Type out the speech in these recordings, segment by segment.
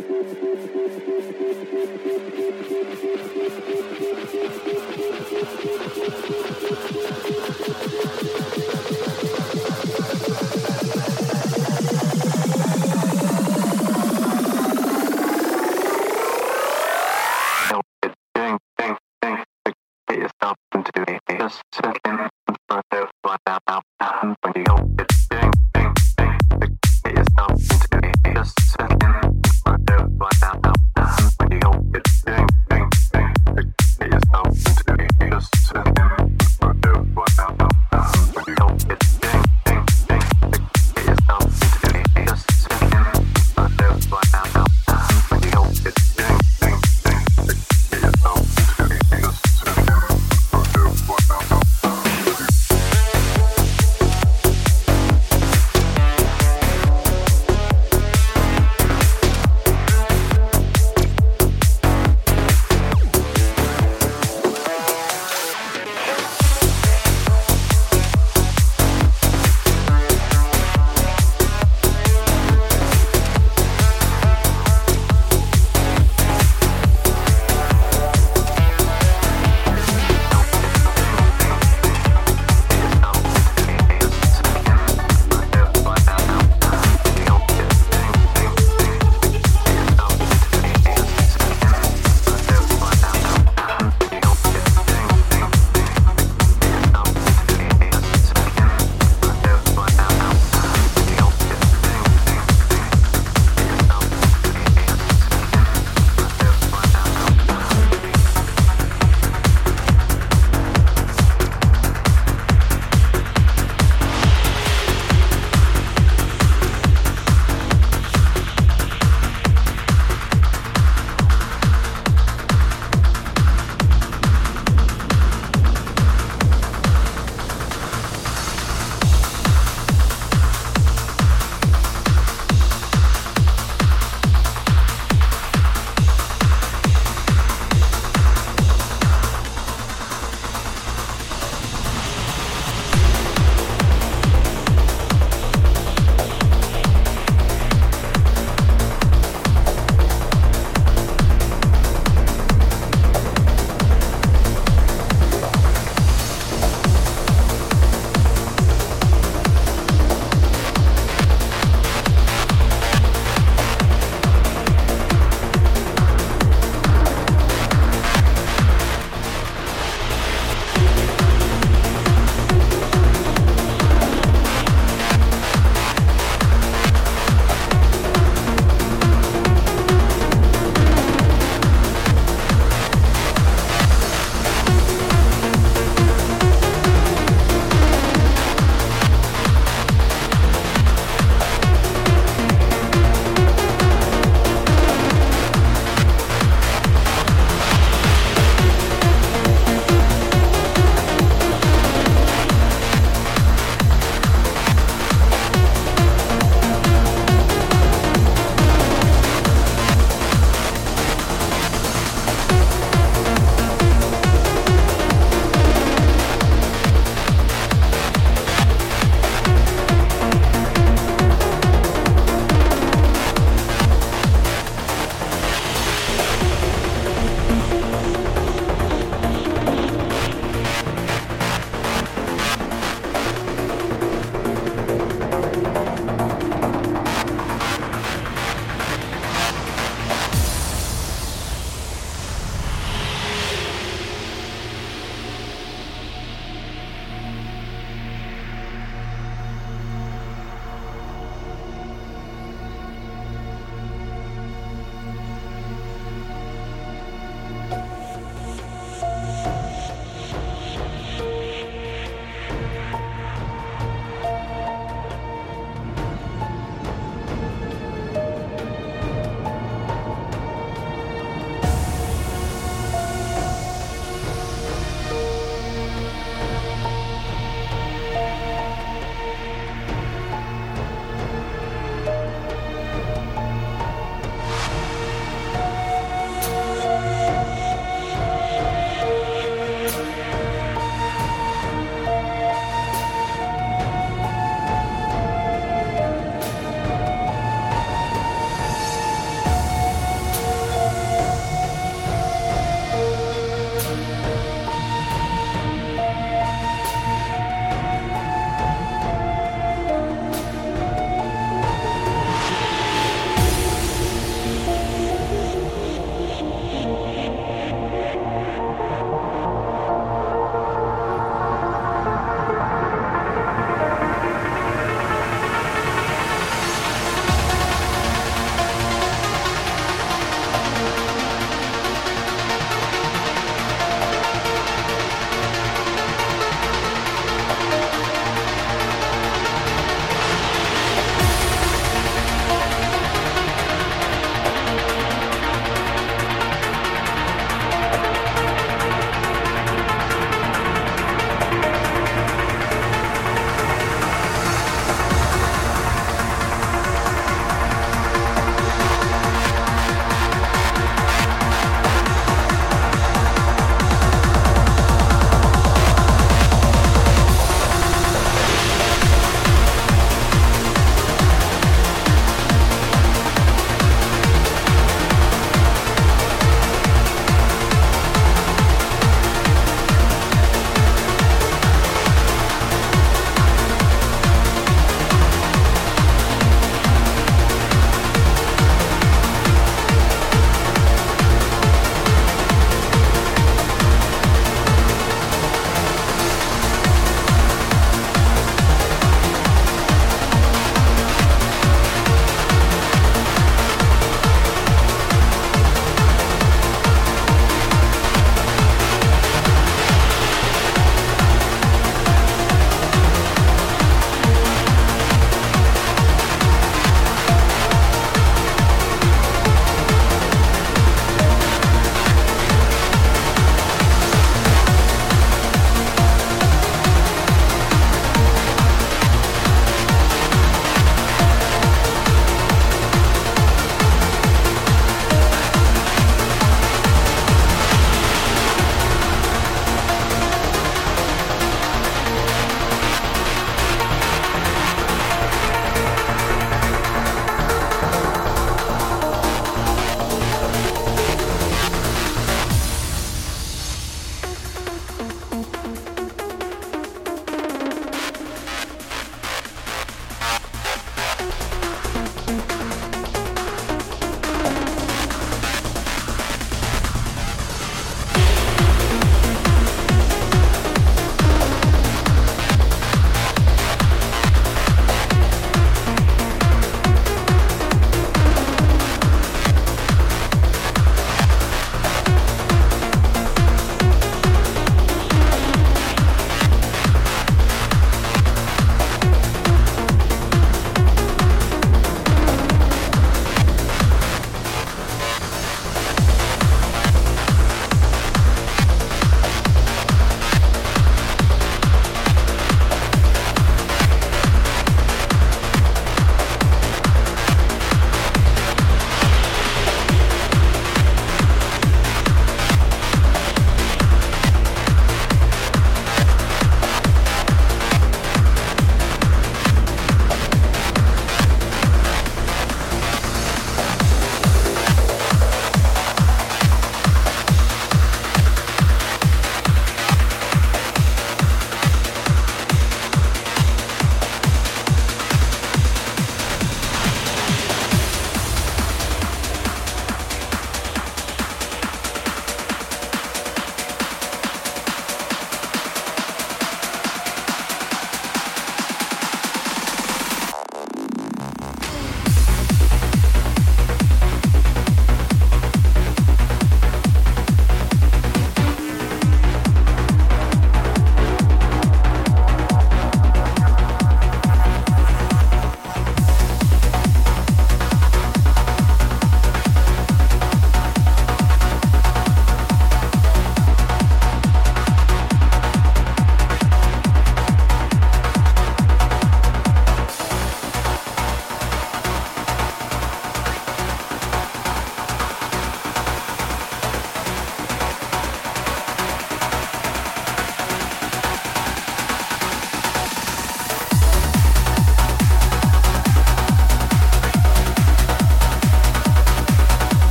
Thank you.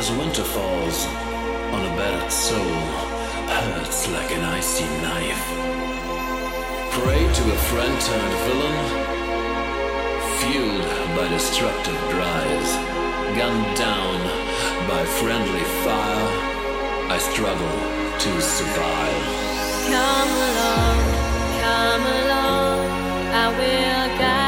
As winter falls on a battered soul, hurts like an icy knife. Pray to a friend turned villain, fueled by destructive drives, gunned down by friendly fire. I struggle to survive. Come along, come along, I will guide.